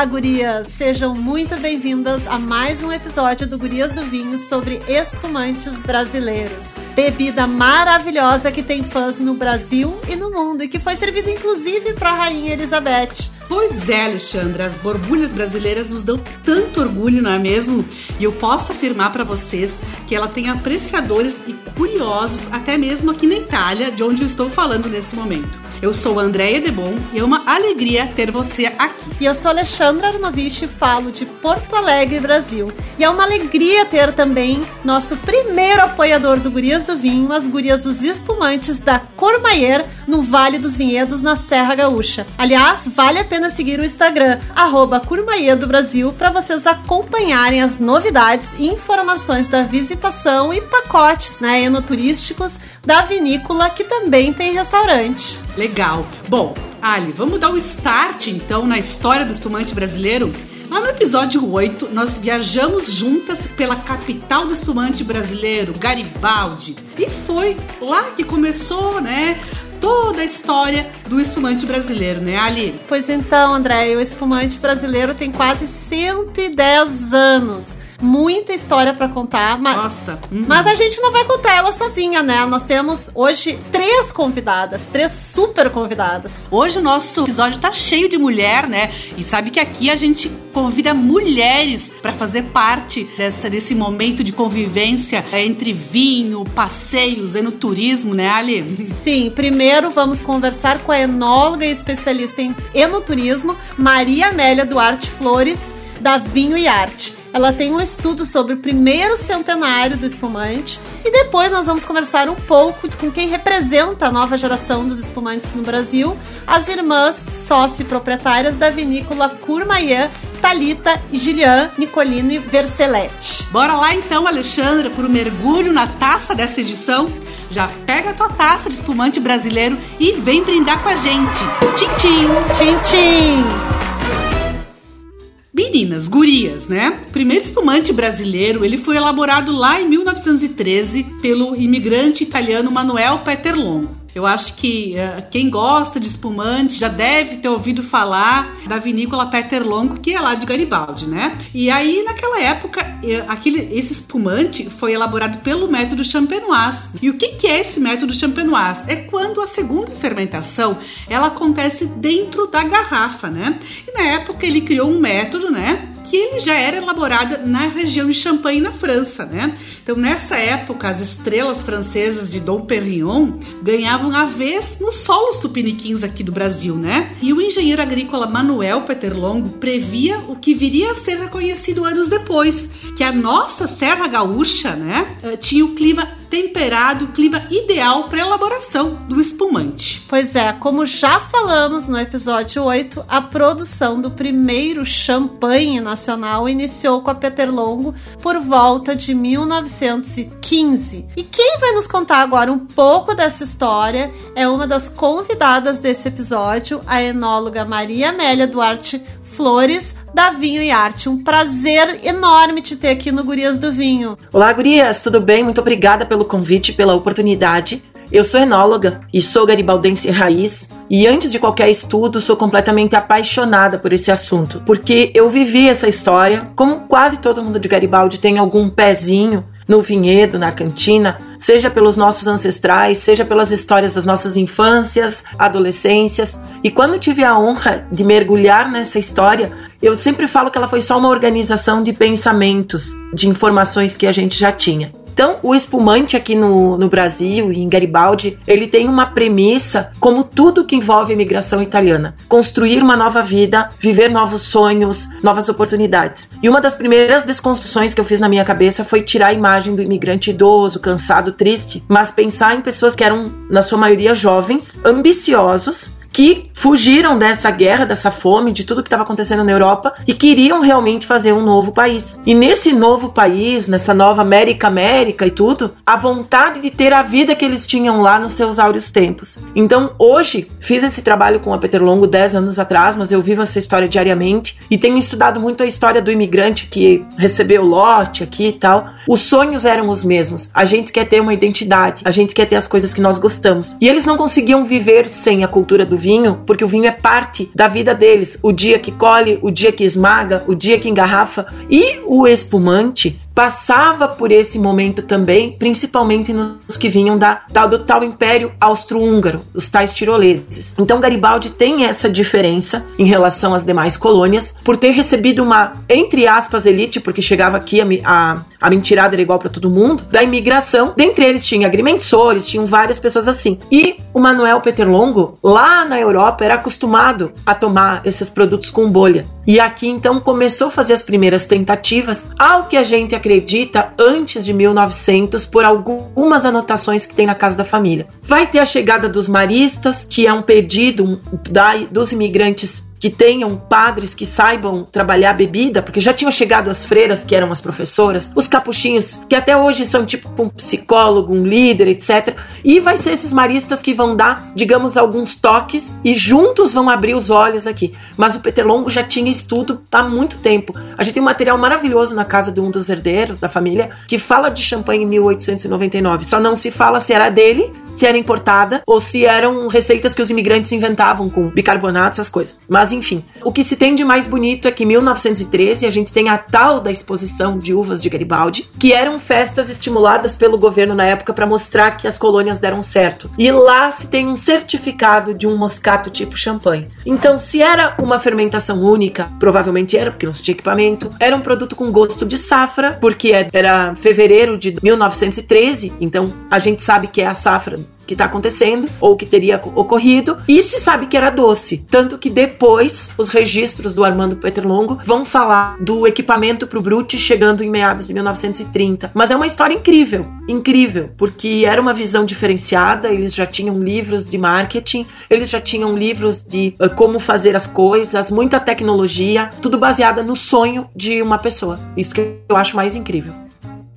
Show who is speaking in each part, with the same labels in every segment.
Speaker 1: Olá, gurias! Sejam muito bem-vindas a mais um episódio do Gurias do Vinho sobre espumantes brasileiros. Bebida maravilhosa que tem fãs no Brasil e no mundo e que foi servida inclusive para a Rainha Elizabeth.
Speaker 2: Pois é, Alexandra, as borbulhas brasileiras nos dão tanto orgulho, não é mesmo? E eu posso afirmar para vocês que ela tem apreciadores e curiosos até mesmo aqui na Itália, de onde eu estou falando nesse momento. Eu sou a Andréia Debon e é uma alegria ter você aqui.
Speaker 1: E eu sou Alexandra Arnovich e falo de Porto Alegre, Brasil. E é uma alegria ter também nosso primeiro apoiador do Gurias do Vinho, as Gurias dos Espumantes da Cormaier, no Vale dos Vinhedos, na Serra Gaúcha. Aliás, vale a pena seguir o Instagram, arroba do Brasil, para vocês acompanharem as novidades e informações da visitação e pacotes né, enoturísticos da vinícola, que também tem restaurante.
Speaker 2: Legal. Bom, Ali, vamos dar o um start então na história do espumante brasileiro? Lá no episódio 8, nós viajamos juntas pela capital do espumante brasileiro, Garibaldi. E foi lá que começou, né? toda a história do espumante brasileiro, né, Ali?
Speaker 1: Pois então, André, o espumante brasileiro tem quase 110 anos muita história para contar. Mas,
Speaker 2: Nossa.
Speaker 1: Uhum. Mas a gente não vai contar ela sozinha, né? Nós temos hoje três convidadas, três super convidadas.
Speaker 2: Hoje o nosso episódio tá cheio de mulher, né? E sabe que aqui a gente convida mulheres para fazer parte dessa, desse momento de convivência entre vinho, passeios, enoturismo, né, Ali?
Speaker 1: Sim, primeiro vamos conversar com a enóloga e especialista em enoturismo, Maria Amélia Duarte Flores, da Vinho e Arte. Ela tem um estudo sobre o primeiro centenário do espumante e depois nós vamos conversar um pouco com quem representa a nova geração dos espumantes no Brasil, as irmãs sócio-proprietárias da vinícola Courmayeur, Talita e Gillian Nicolini Verselete.
Speaker 2: Bora lá então, Alexandra, por um mergulho na taça dessa edição. Já pega a tua taça de espumante brasileiro e vem brindar com a gente. Tchim, tchim!
Speaker 1: Tchim, tchim!
Speaker 2: Meninas, gurias, né? O primeiro espumante brasileiro, ele foi elaborado lá em 1913 pelo imigrante italiano Manuel Peterlongo. Eu acho que uh, quem gosta de espumante já deve ter ouvido falar da vinícola Peter Longo, que é lá de Garibaldi, né? E aí, naquela época, uh, aquele, esse espumante foi elaborado pelo método champenoise. E o que, que é esse método champenoise? É quando a segunda fermentação ela acontece dentro da garrafa, né? E na época ele criou um método, né? Que já era elaborada na região de Champagne, na França, né? Então, nessa época, as estrelas francesas de Dom Perignon ganhavam a vez nos solos tupiniquins aqui do Brasil, né? E o engenheiro agrícola Manuel Peterlongo previa o que viria a ser reconhecido anos depois, que a nossa Serra Gaúcha, né, eh, tinha o clima temperado, o clima ideal para elaboração do espumante.
Speaker 1: Pois é, como já falamos no episódio 8, a produção do primeiro champanhe nacional iniciou com a Peterlongo por volta de 1915. E quem vai nos contar agora um pouco dessa história é uma das convidadas desse episódio, a enóloga Maria Amélia Duarte Flores, da Vinho e Arte. Um prazer enorme te ter aqui no Gurias do Vinho.
Speaker 3: Olá, Gurias, tudo bem? Muito obrigada pelo convite, pela oportunidade. Eu sou enóloga e sou garibaldense raiz. E antes de qualquer estudo, sou completamente apaixonada por esse assunto, porque eu vivi essa história, como quase todo mundo de Garibaldi tem algum pezinho no vinhedo, na cantina, seja pelos nossos ancestrais, seja pelas histórias das nossas infâncias, adolescências. E quando tive a honra de mergulhar nessa história, eu sempre falo que ela foi só uma organização de pensamentos, de informações que a gente já tinha. Então, o espumante aqui no, no Brasil e em Garibaldi, ele tem uma premissa, como tudo que envolve a imigração italiana: construir uma nova vida, viver novos sonhos, novas oportunidades. E uma das primeiras desconstruções que eu fiz na minha cabeça foi tirar a imagem do imigrante idoso, cansado, triste, mas pensar em pessoas que eram, na sua maioria, jovens, ambiciosos que fugiram dessa guerra, dessa fome, de tudo que estava acontecendo na Europa e queriam realmente fazer um novo país. E nesse novo país, nessa nova América América e tudo, a vontade de ter a vida que eles tinham lá nos seus áureos tempos. Então, hoje, fiz esse trabalho com a Peter Longo 10 anos atrás, mas eu vivo essa história diariamente e tenho estudado muito a história do imigrante que recebeu lote aqui e tal. Os sonhos eram os mesmos. A gente quer ter uma identidade, a gente quer ter as coisas que nós gostamos. E eles não conseguiam viver sem a cultura do vinho porque o vinho é parte da vida deles. O dia que colhe, o dia que esmaga, o dia que engarrafa. E o espumante passava por esse momento também, principalmente nos que vinham da tal do tal Império Austro-Húngaro, os tais tiroleses. Então Garibaldi tem essa diferença em relação às demais colônias por ter recebido uma entre aspas elite, porque chegava aqui a, a, a mentirada era igual para todo mundo, da imigração. Dentre eles tinha agrimensores, tinham várias pessoas assim. E o Manuel Peter Longo, lá na Europa, era acostumado a tomar esses produtos com bolha. E aqui então começou a fazer as primeiras tentativas, ao que a gente acredita antes de 1900 por algumas anotações que tem na casa da família. Vai ter a chegada dos maristas, que é um pedido da, dos imigrantes que tenham padres que saibam trabalhar bebida, porque já tinham chegado as freiras, que eram as professoras, os capuchinhos, que até hoje são tipo um psicólogo, um líder, etc. E vai ser esses maristas que vão dar, digamos, alguns toques e juntos vão abrir os olhos aqui. Mas o Peter Longo já tinha estudo há muito tempo. A gente tem um material maravilhoso na casa de um dos herdeiros da família que fala de champanhe em 1899. Só não se fala se era dele, se era importada ou se eram receitas que os imigrantes inventavam com bicarbonato, essas coisas. Mas mas enfim, o que se tem de mais bonito é que em 1913 a gente tem a tal da exposição de uvas de Garibaldi, que eram festas estimuladas pelo governo na época para mostrar que as colônias deram certo. E lá se tem um certificado de um moscato tipo champanhe. Então, se era uma fermentação única, provavelmente era, porque não se tinha equipamento, era um produto com gosto de safra, porque era fevereiro de 1913, então a gente sabe que é a safra que está acontecendo ou que teria ocorrido e se sabe que era doce. Tanto que depois os registros do Armando Peter Longo vão falar do equipamento para o Brute chegando em meados de 1930. Mas é uma história incrível, incrível, porque era uma visão diferenciada, eles já tinham livros de marketing, eles já tinham livros de uh, como fazer as coisas, muita tecnologia, tudo baseada no sonho de uma pessoa. Isso que eu acho mais incrível.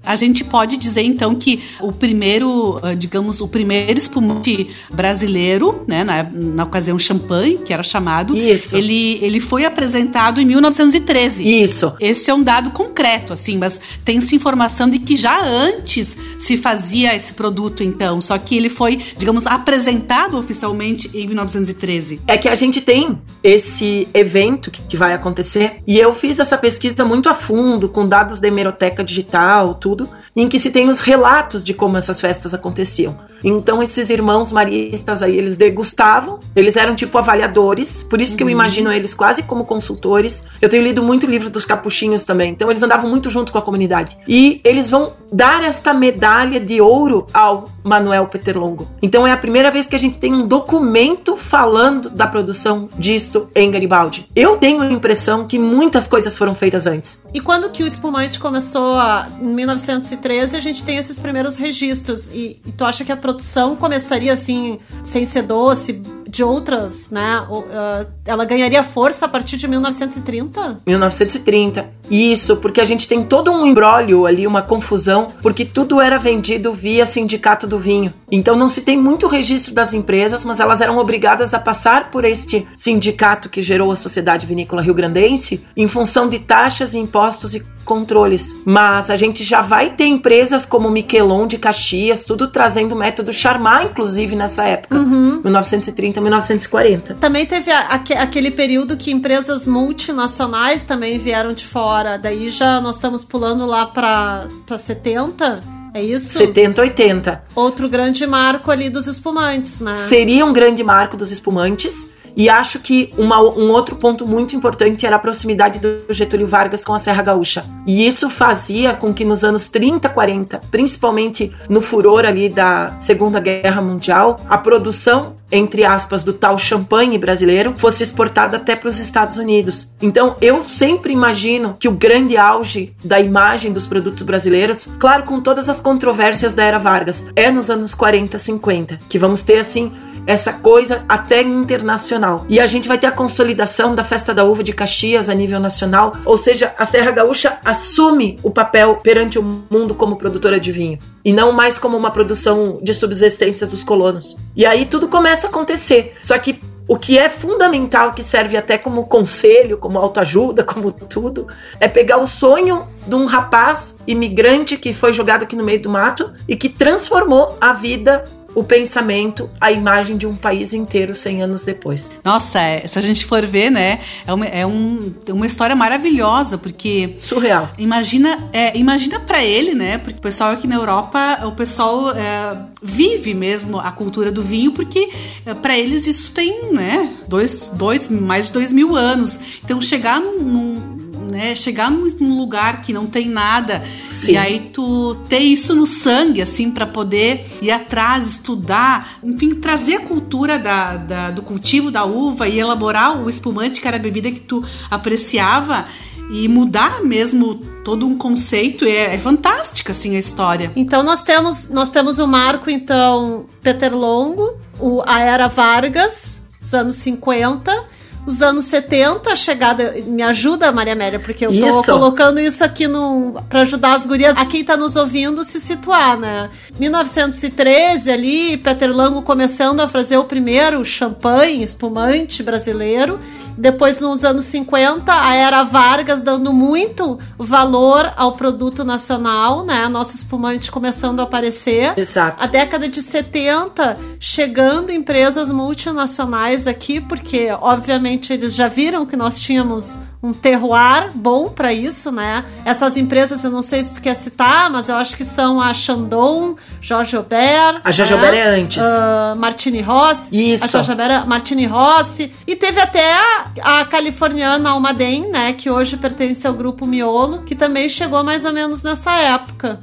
Speaker 2: A gente pode dizer então que o primeiro, ah, digamos, o primeiro espumante brasileiro, né, na, na ocasião champanhe, que era chamado,
Speaker 3: Isso.
Speaker 2: ele ele foi apresentado em 1913.
Speaker 3: Isso.
Speaker 2: Esse é um dado concreto, assim, mas tem-se informação de que já antes se fazia esse produto, então, só que ele foi, digamos, apresentado oficialmente em 1913.
Speaker 3: É que a gente tem esse evento que vai acontecer e eu fiz essa pesquisa muito a fundo, com dados da hemeroteca digital, tudo em que se tem os relatos de como essas festas aconteciam. Então esses irmãos maristas aí, eles degustavam, eles eram tipo avaliadores, por isso que eu uhum. imagino eles quase como consultores. Eu tenho lido muito livro dos capuchinhos também, então eles andavam muito junto com a comunidade. E eles vão dar esta medalha de ouro ao Manuel Peterlongo. Então é a primeira vez que a gente tem um documento falando da produção disto em Garibaldi. Eu tenho a impressão que muitas coisas foram feitas antes.
Speaker 1: E quando que o espumante começou a, em 1913, a gente tem esses primeiros registros. E, e tu acha que a produção começaria assim, sem ser doce, de outras, né? Uh, ela ganharia força a partir de 1930?
Speaker 3: 1930. Isso, porque a gente tem todo um embrólio ali, uma confusão, porque tudo era vendido via sindicato do vinho. Então não se tem muito registro das empresas, mas elas eram obrigadas a passar por este sindicato que gerou a Sociedade Vinícola Rio Grandense em função de taxas, impostos e controles. Mas a gente já vai ter empresas como Miquelon de Caxias, tudo trazendo o método Charmat, inclusive nessa época, uhum. 1930, 1940.
Speaker 1: Também teve a, a, aquele período que empresas multinacionais também vieram de fora. Daí já nós estamos pulando lá para 70. É isso?
Speaker 3: 70, 80.
Speaker 1: Outro grande marco ali dos espumantes, né?
Speaker 3: Seria um grande marco dos espumantes. E acho que uma, um outro ponto muito importante era a proximidade do Getúlio Vargas com a Serra Gaúcha. E isso fazia com que nos anos 30, 40, principalmente no furor ali da Segunda Guerra Mundial, a produção entre aspas, do tal champanhe brasileiro fosse exportada até para os Estados Unidos. Então, eu sempre imagino que o grande auge da imagem dos produtos brasileiros, claro, com todas as controvérsias da era Vargas, é nos anos 40, 50, que vamos ter assim essa coisa até internacional. E a gente vai ter a consolidação da Festa da Uva de Caxias a nível nacional, ou seja, a Serra Gaúcha assume o papel perante o mundo como produtora de vinho e não mais como uma produção de subsistência dos colonos. E aí tudo começa a acontecer. Só que o que é fundamental, que serve até como conselho, como autoajuda, como tudo, é pegar o sonho de um rapaz imigrante que foi jogado aqui no meio do mato e que transformou a vida o pensamento, a imagem de um país inteiro 100 anos depois.
Speaker 2: Nossa, é, se a gente for ver, né, é uma, é um, uma história maravilhosa, porque...
Speaker 3: Surreal.
Speaker 2: Imagina, é, imagina para ele, né, porque o pessoal aqui na Europa, o pessoal é, vive mesmo a cultura do vinho, porque é, para eles isso tem, né, dois, dois, mais de dois mil anos. Então, chegar num, num né? Chegar num lugar que não tem nada Sim. e aí tu ter isso no sangue, assim, para poder ir atrás, estudar, enfim, trazer a cultura da, da, do cultivo da uva e elaborar o espumante, que era a bebida que tu apreciava e mudar mesmo todo um conceito é, é fantástica assim a história.
Speaker 1: Então nós temos nós temos o marco então Peter Longo, o a era Vargas, os anos 50 os anos 70, a chegada. Me ajuda, Maria Amélia, porque eu tô isso. colocando isso aqui no para ajudar as gurias, a quem tá nos ouvindo, se situar, né? 1913 ali, Peter Lango começando a fazer o primeiro champanhe espumante brasileiro. Depois, nos anos 50, a era Vargas dando muito valor ao produto nacional, né? Nosso espumante começando a aparecer.
Speaker 3: Exato.
Speaker 1: A década de 70, chegando empresas multinacionais aqui, porque, obviamente, eles já viram que nós tínhamos um terroir bom para isso, né? Essas empresas, eu não sei se tu quer citar, mas eu acho que são a Chandon, Jorge Aubert.
Speaker 3: A Jorge né? Aubert é antes.
Speaker 1: Uh, Martini Rossi.
Speaker 3: Isso.
Speaker 1: A Jorge Aubert, Martini Rossi. E teve até a californiana Almaden, né? Que hoje pertence ao grupo Miolo, que também chegou mais ou menos nessa época.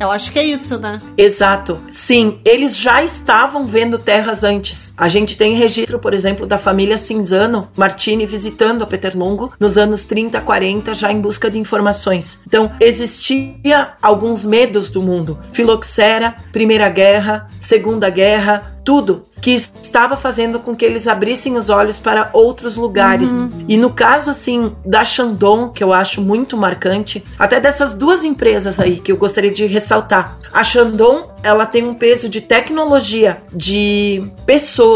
Speaker 1: Eu acho que é isso, né?
Speaker 3: Exato. Sim, eles já estavam vendo terras antes. A gente tem registro, por exemplo, da família Cinzano Martini visitando a Peterlongo nos anos 30, 40, já em busca de informações. Então, existia alguns medos do mundo. Filoxera, Primeira Guerra, Segunda Guerra, tudo que estava fazendo com que eles abrissem os olhos para outros lugares. Uhum. E no caso, assim, da Chandon, que eu acho muito marcante, até dessas duas empresas aí que eu gostaria de ressaltar. A Chandon, ela tem um peso de tecnologia, de pessoas,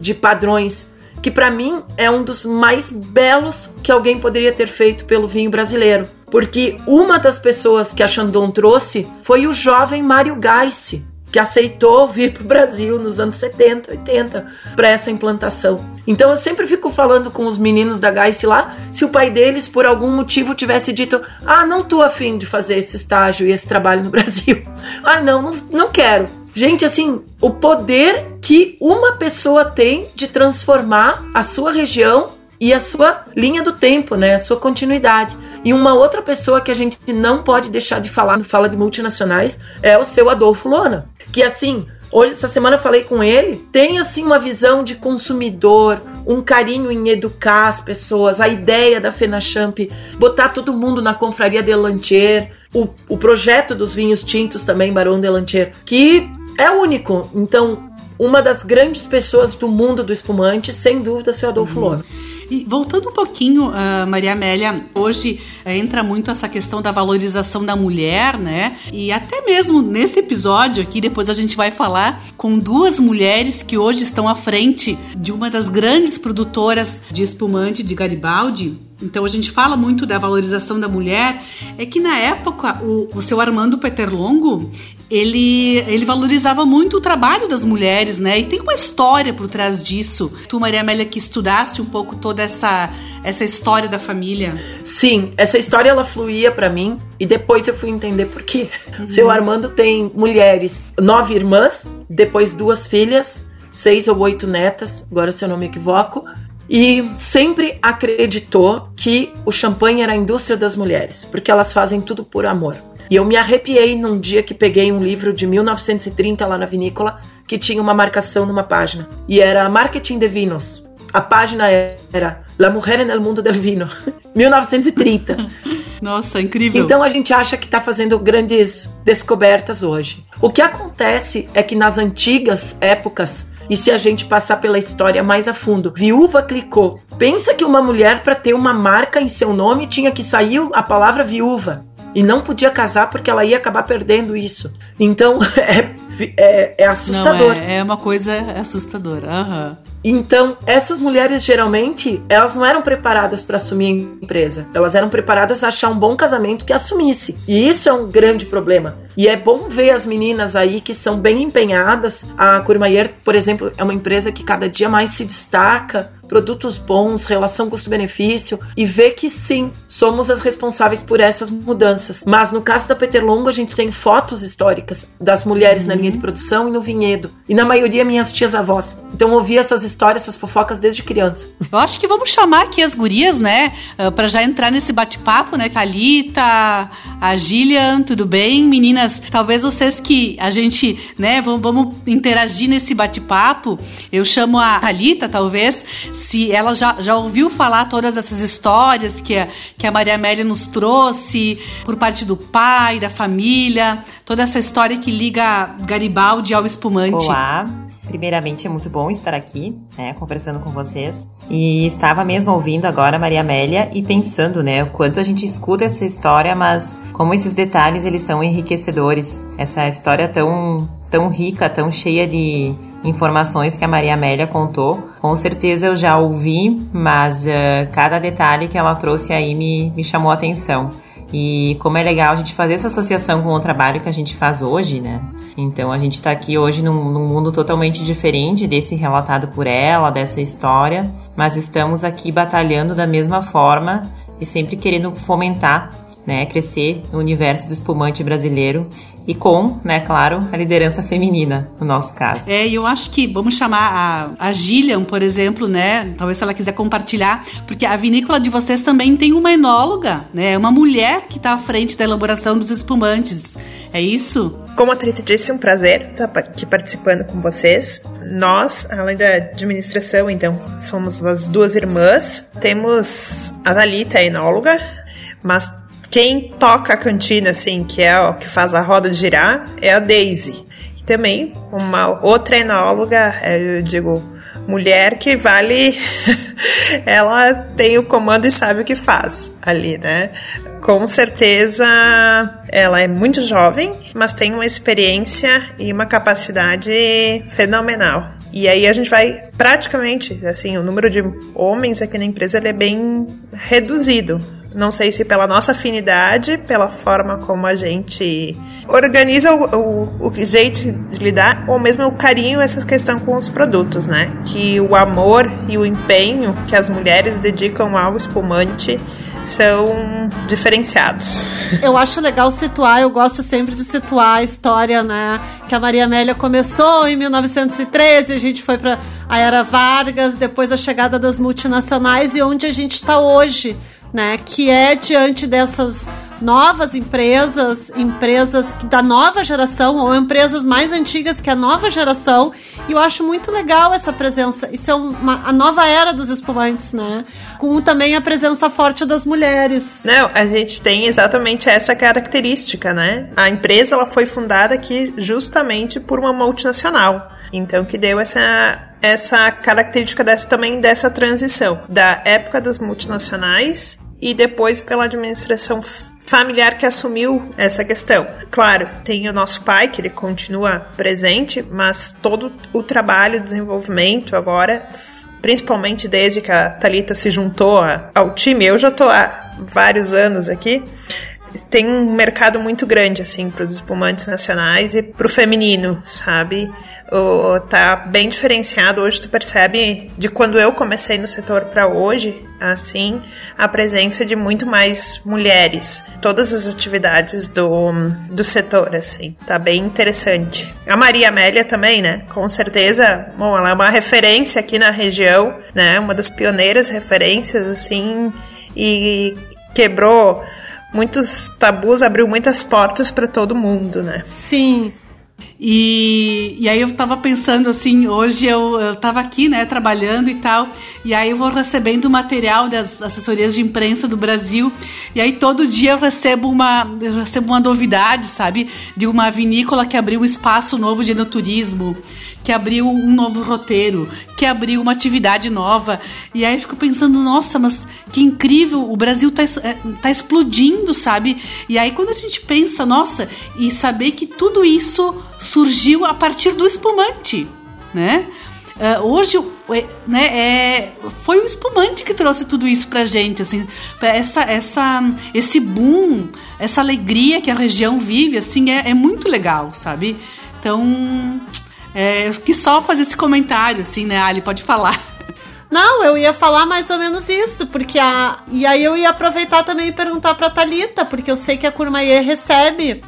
Speaker 3: de padrões, que para mim é um dos mais belos que alguém poderia ter feito pelo vinho brasileiro. Porque uma das pessoas que a Chandon trouxe foi o jovem Mário Gaisse que aceitou vir para o Brasil nos anos 70, 80 para essa implantação. Então eu sempre fico falando com os meninos da Gaice lá, se o pai deles por algum motivo tivesse dito: "Ah, não tô afim de fazer esse estágio e esse trabalho no Brasil. ah, não, não, não quero". Gente, assim, o poder que uma pessoa tem de transformar a sua região e a sua linha do tempo, né? A sua continuidade. E uma outra pessoa que a gente não pode deixar de falar no Fala de Multinacionais é o seu Adolfo Lona que assim, hoje essa semana eu falei com ele, tem assim uma visão de consumidor, um carinho em educar as pessoas, a ideia da Fenachamp, botar todo mundo na confraria de Lantier, o, o projeto dos vinhos tintos também, Barão de Lantier, que é único. Então, uma das grandes pessoas do mundo do espumante, sem dúvida, é seu Adolfo uhum. Lona.
Speaker 2: E voltando um pouquinho, uh, Maria Amélia, hoje uh, entra muito essa questão da valorização da mulher, né? E até mesmo nesse episódio aqui, depois a gente vai falar com duas mulheres que hoje estão à frente de uma das grandes produtoras de espumante de Garibaldi, então a gente fala muito da valorização da mulher, é que na época o, o seu Armando Peterlongo, ele, ele valorizava muito o trabalho das mulheres, né? E tem uma história por trás disso. Tu, Maria Amélia, que estudaste um pouco toda essa, essa história da família.
Speaker 3: Sim, essa história ela fluía para mim e depois eu fui entender por quê. Uhum. Seu Armando tem mulheres, nove irmãs, depois duas filhas, seis ou oito netas, agora se eu não me equivoco, e sempre acreditou que o champanhe era a indústria das mulheres, porque elas fazem tudo por amor. E eu me arrepiei num dia que peguei um livro de 1930 lá na vinícola que tinha uma marcação numa página e era Marketing de Vinos. A página era La Mujer el Mundo del Vino, 1930.
Speaker 2: Nossa, incrível.
Speaker 3: Então a gente acha que está fazendo grandes descobertas hoje. O que acontece é que nas antigas épocas e se a gente passar pela história mais a fundo, viúva clicou. Pensa que uma mulher para ter uma marca em seu nome tinha que sair a palavra viúva e não podia casar porque ela ia acabar perdendo isso. Então é, é, é assustador.
Speaker 2: Não, é, é, uma coisa assustadora. Uhum.
Speaker 3: Então, essas mulheres geralmente, elas não eram preparadas para assumir a empresa. Elas eram preparadas a achar um bom casamento que assumisse. E isso é um grande problema. E é bom ver as meninas aí que são bem empenhadas. A Courmayeur, por exemplo, é uma empresa que cada dia mais se destaca produtos bons, relação custo-benefício e ver que sim, somos as responsáveis por essas mudanças. Mas no caso da Peter Longo, a gente tem fotos históricas das mulheres uhum. na linha de produção e no vinhedo. E na maioria, minhas tias-avós. Então eu ouvi essas histórias, essas fofocas desde criança.
Speaker 2: Eu acho que vamos chamar aqui as gurias, né? Ah, para já entrar nesse bate-papo, né? Thalita, a Gillian, tudo bem? Meninas, talvez vocês que a gente, né, vamos, vamos interagir nesse bate-papo. Eu chamo a Thalita, talvez, se ela já, já ouviu falar todas essas histórias que a, que a Maria Amélia nos trouxe por parte do pai, da família, toda essa história que liga Garibaldi ao espumante.
Speaker 4: Olá, Primeiramente, é muito bom estar aqui, né, conversando com vocês. E estava mesmo ouvindo agora a Maria Amélia e pensando, né, o quanto a gente escuta essa história, mas como esses detalhes eles são enriquecedores. Essa história tão tão rica, tão cheia de informações que a Maria Amélia contou. Com certeza eu já ouvi, mas uh, cada detalhe que ela trouxe aí me, me chamou a atenção. E como é legal a gente fazer essa associação com o trabalho que a gente faz hoje, né? Então a gente está aqui hoje num, num, mundo totalmente diferente desse relatado por ela, dessa história, mas estamos aqui batalhando da mesma forma e sempre querendo fomentar né, crescer no universo do espumante brasileiro e com, né, claro, a liderança feminina, no nosso caso.
Speaker 2: É, e eu acho que vamos chamar a, a Gillian, por exemplo, né, talvez se ela quiser compartilhar, porque a vinícola de vocês também tem uma enóloga, né, uma mulher que está à frente da elaboração dos espumantes, é isso?
Speaker 5: Como a Trita disse, um prazer estar aqui participando com vocês. Nós, além da administração, então, somos as duas irmãs, temos a Dalita, a enóloga, mas quem toca a cantina, assim, que é o que faz a roda girar, é a Daisy. E também uma outra enóloga, é, eu digo, mulher que vale. ela tem o comando e sabe o que faz ali, né? Com certeza ela é muito jovem, mas tem uma experiência e uma capacidade fenomenal. E aí a gente vai praticamente, assim, o número de homens aqui na empresa é bem reduzido. Não sei se pela nossa afinidade, pela forma como a gente organiza o, o, o, jeito de lidar, ou mesmo o carinho, essa questão com os produtos, né? Que o amor e o empenho que as mulheres dedicam ao espumante são diferenciados.
Speaker 1: Eu acho legal situar, eu gosto sempre de situar a história, né? Que a Maria Amélia começou em 1913, a gente foi para a Era Vargas, depois a chegada das multinacionais e onde a gente está hoje né? Que é diante dessas novas empresas, empresas da nova geração ou empresas mais antigas que a nova geração. E eu acho muito legal essa presença. Isso é uma, a nova era dos espumantes, né? Com também a presença forte das mulheres.
Speaker 5: Não, a gente tem exatamente essa característica, né? A empresa ela foi fundada aqui justamente por uma multinacional. Então que deu essa essa característica dessa também dessa transição da época das multinacionais e depois pela administração familiar que assumiu essa questão. Claro, tem o nosso pai, que ele continua presente, mas todo o trabalho, desenvolvimento agora, principalmente desde que a Talita se juntou ao time, eu já estou há vários anos aqui, tem um mercado muito grande assim para os espumantes nacionais e para o feminino, sabe? o, tá bem diferenciado. Hoje tu percebe de quando eu comecei no setor para hoje, assim, a presença de muito mais mulheres. Todas as atividades do, do setor, assim, tá bem interessante. A Maria Amélia também, né? Com certeza, bom, ela é uma referência aqui na região, né? Uma das pioneiras referências, assim, e quebrou muitos tabus, abriu muitas portas para todo mundo, né?
Speaker 1: Sim.
Speaker 2: E, e aí eu tava pensando assim, hoje eu, eu tava aqui, né, trabalhando e tal, e aí eu vou recebendo material das assessorias de imprensa do Brasil, e aí todo dia eu recebo uma, eu recebo uma novidade, sabe, de uma vinícola que abriu um espaço novo de enoturismo, que abriu um novo roteiro, que abriu uma atividade nova, e aí eu fico pensando, nossa, mas que incrível, o Brasil tá, é, tá explodindo, sabe, e aí quando a gente pensa, nossa, e saber que tudo isso surgiu a partir do espumante, né? uh, hoje, né, é, foi o espumante que trouxe tudo isso pra gente, assim, essa, essa, esse boom, essa alegria que a região vive, assim, é, é muito legal, sabe? Então, é, quis só fazer esse comentário, assim, né, Ali, pode falar.
Speaker 1: Não, eu ia falar mais ou menos isso, porque a. E aí eu ia aproveitar também e perguntar pra Thalita, porque eu sei que a Curmaie recebe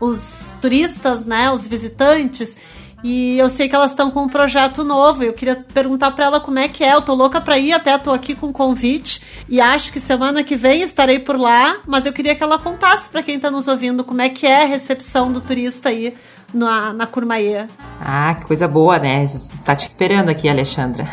Speaker 1: os turistas, né? Os visitantes. E eu sei que elas estão com um projeto novo. Eu queria perguntar para ela como é que é. Eu tô louca para ir, até tô aqui com convite e acho que semana que vem estarei por lá, mas eu queria que ela contasse para quem tá nos ouvindo como é que é a recepção do turista aí na, na Curmaê.
Speaker 4: Ah, que coisa boa, né? Está te esperando aqui, Alexandra.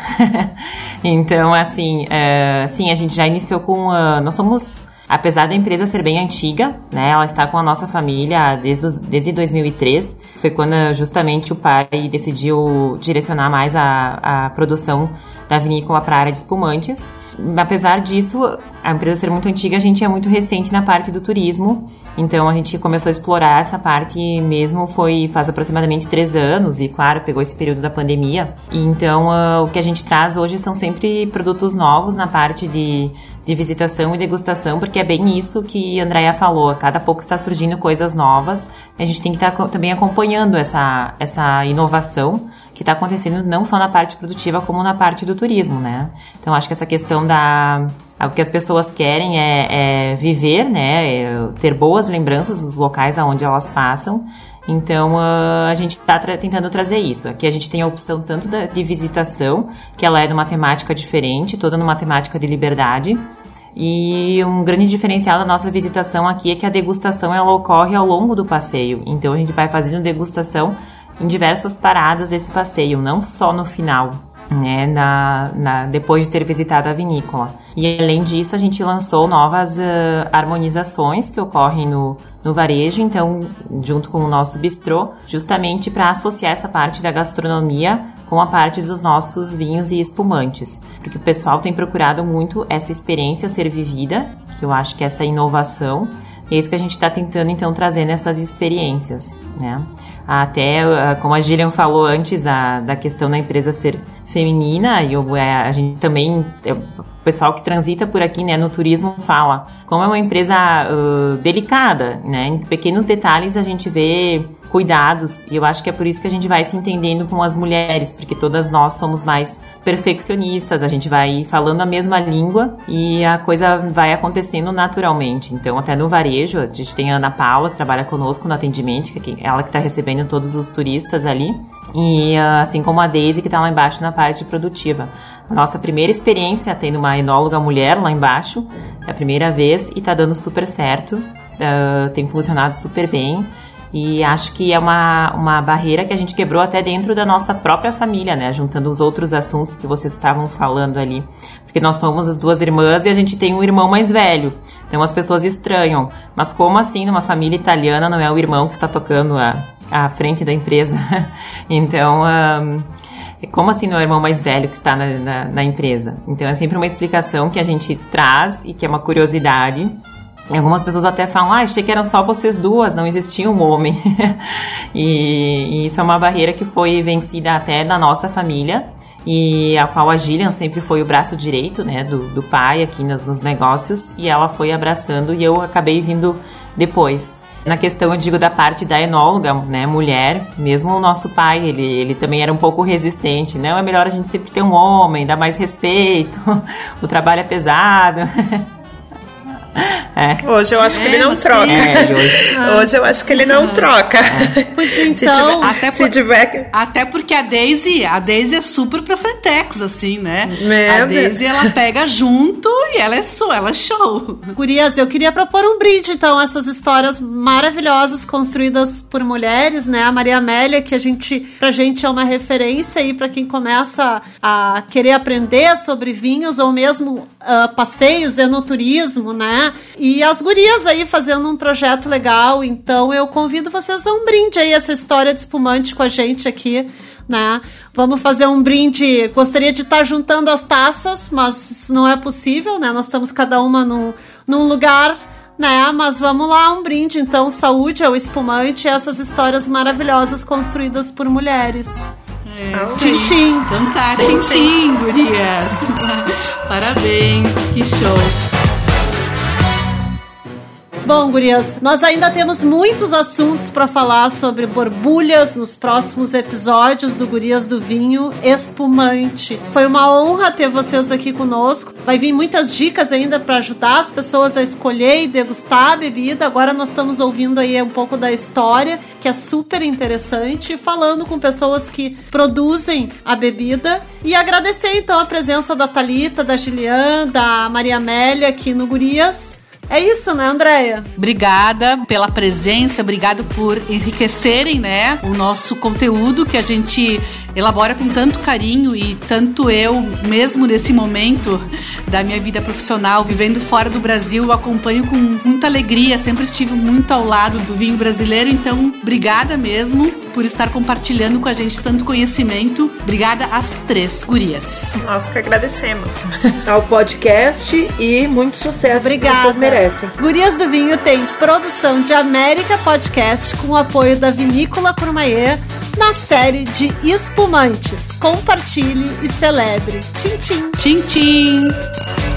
Speaker 4: então, assim, uh, sim, a gente já iniciou com. Uh, nós somos. Apesar da empresa ser bem antiga, né, ela está com a nossa família desde, desde 2003. Foi quando justamente o pai decidiu direcionar mais a, a produção da vinícola para a área de espumantes. Apesar disso, a empresa ser muito antiga, a gente é muito recente na parte do turismo. Então a gente começou a explorar essa parte mesmo foi faz aproximadamente três anos e claro pegou esse período da pandemia. Então uh, o que a gente traz hoje são sempre produtos novos na parte de, de visitação e degustação, porque é bem isso que a Andrea falou. A cada pouco está surgindo coisas novas. A gente tem que estar tá também acompanhando essa essa inovação que está acontecendo não só na parte produtiva como na parte do turismo, né? Então acho que essa questão da o que as pessoas querem é, é viver, né? É ter boas lembranças dos locais aonde elas passam. Então uh, a gente está tra tentando trazer isso. Aqui a gente tem a opção tanto da, de visitação, que ela é numa temática diferente, toda numa temática de liberdade. E um grande diferencial da nossa visitação aqui é que a degustação ela ocorre ao longo do passeio. Então a gente vai fazendo degustação em diversas paradas desse passeio, não só no final né, na, na, depois de ter visitado a vinícola. E além disso, a gente lançou novas uh, harmonizações que ocorrem no, no varejo, então, junto com o nosso bistrô, justamente para associar essa parte da gastronomia com a parte dos nossos vinhos e espumantes. Porque o pessoal tem procurado muito essa experiência ser vivida, que eu acho que essa inovação, e é isso que a gente está tentando, então, trazer nessas experiências, né? Até, ah, como a Gillian falou antes, a, da questão da empresa ser feminina, e eu, é, a gente também, é, o pessoal que transita por aqui, né, no turismo fala, como é uma empresa uh, delicada, né, em pequenos detalhes a gente vê cuidados, e eu acho que é por isso que a gente vai se entendendo com as mulheres, porque todas nós somos mais perfeccionistas, a gente vai falando a mesma língua e a coisa vai acontecendo naturalmente. Então, até no varejo, a gente tem a Ana Paula, que trabalha conosco no atendimento, que é ela que está recebendo todos os turistas ali, e assim como a Daisy, que está lá embaixo na parte produtiva. A nossa primeira experiência tendo uma enóloga mulher lá embaixo, é a primeira vez e está dando super certo, uh, tem funcionado super bem. E acho que é uma, uma barreira que a gente quebrou até dentro da nossa própria família, né? Juntando os outros assuntos que vocês estavam falando ali. Porque nós somos as duas irmãs e a gente tem um irmão mais velho. Então as pessoas estranham. Mas como assim numa família italiana não é o irmão que está tocando a, a frente da empresa? então. Como assim não é o irmão mais velho que está na, na, na empresa? Então é sempre uma explicação que a gente traz e que é uma curiosidade Algumas pessoas até falam, ah, achei que eram só vocês duas, não existia um homem. e, e, isso é uma barreira que foi vencida até na nossa família, e a qual a Gillian sempre foi o braço direito, né, do, do pai aqui nos, nos negócios, e ela foi abraçando e eu acabei vindo depois. Na questão, eu digo, da parte da enóloga, né, mulher, mesmo o nosso pai, ele, ele também era um pouco resistente, não, é melhor a gente sempre ter um homem, dar mais respeito, o trabalho é pesado.
Speaker 5: É. Hoje eu acho que ele não troca. É, hoje... hoje... eu acho que ele não troca.
Speaker 1: É. Pois então, se tiver,
Speaker 2: até, por, tiver... até porque a Daisy, a Daisy é super profetex, assim, né? Meu a Daisy, ela pega junto e ela é show, ela é show.
Speaker 1: Gurias, eu queria propor um brinde, então, essas histórias maravilhosas construídas por mulheres, né? A Maria Amélia, que a gente, pra gente é uma referência aí para quem começa a querer aprender sobre vinhos ou mesmo uh, passeios, enoturismo, né? E as gurias aí fazendo um projeto legal. Então eu convido vocês a um brinde aí, essa história de espumante com a gente aqui. Né? Vamos fazer um brinde. Gostaria de estar juntando as taças, mas isso não é possível, né? Nós estamos cada uma num, num lugar, né? Mas vamos lá, um brinde. Então, saúde ao espumante e essas histórias maravilhosas construídas por mulheres.
Speaker 2: É,
Speaker 1: tchim.
Speaker 2: Então tá, tchim, gurias. Parabéns, que show.
Speaker 1: Bom, gurias, nós ainda temos muitos assuntos para falar sobre borbulhas nos próximos episódios do Gurias do Vinho Espumante. Foi uma honra ter vocês aqui conosco. Vai vir muitas dicas ainda para ajudar as pessoas a escolher e degustar a bebida. Agora nós estamos ouvindo aí um pouco da história, que é super interessante, falando com pessoas que produzem a bebida e agradecer então a presença da Talita, da Gilian, da Maria Amélia aqui no Gurias. É isso, né, Andréia?
Speaker 2: Obrigada pela presença, obrigado por enriquecerem, né, o nosso conteúdo que a gente elabora com tanto carinho e tanto eu, mesmo nesse momento da minha vida profissional, vivendo fora do Brasil, acompanho com muita alegria, sempre estive muito ao lado do vinho brasileiro, então obrigada mesmo por estar compartilhando com a gente tanto conhecimento. Obrigada às três gurias.
Speaker 5: Nós que agradecemos.
Speaker 3: Ao podcast e muito sucesso.
Speaker 1: Obrigada.
Speaker 3: Vocês merecem.
Speaker 1: Gurias do Vinho tem produção de América Podcast com o apoio da Vinícola Courmayeur na série de espumantes. Compartilhe e celebre. Tchim, tchim.
Speaker 2: Tchim, tchim.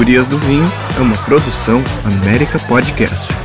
Speaker 6: Gurias do Vinho é uma produção América Podcast.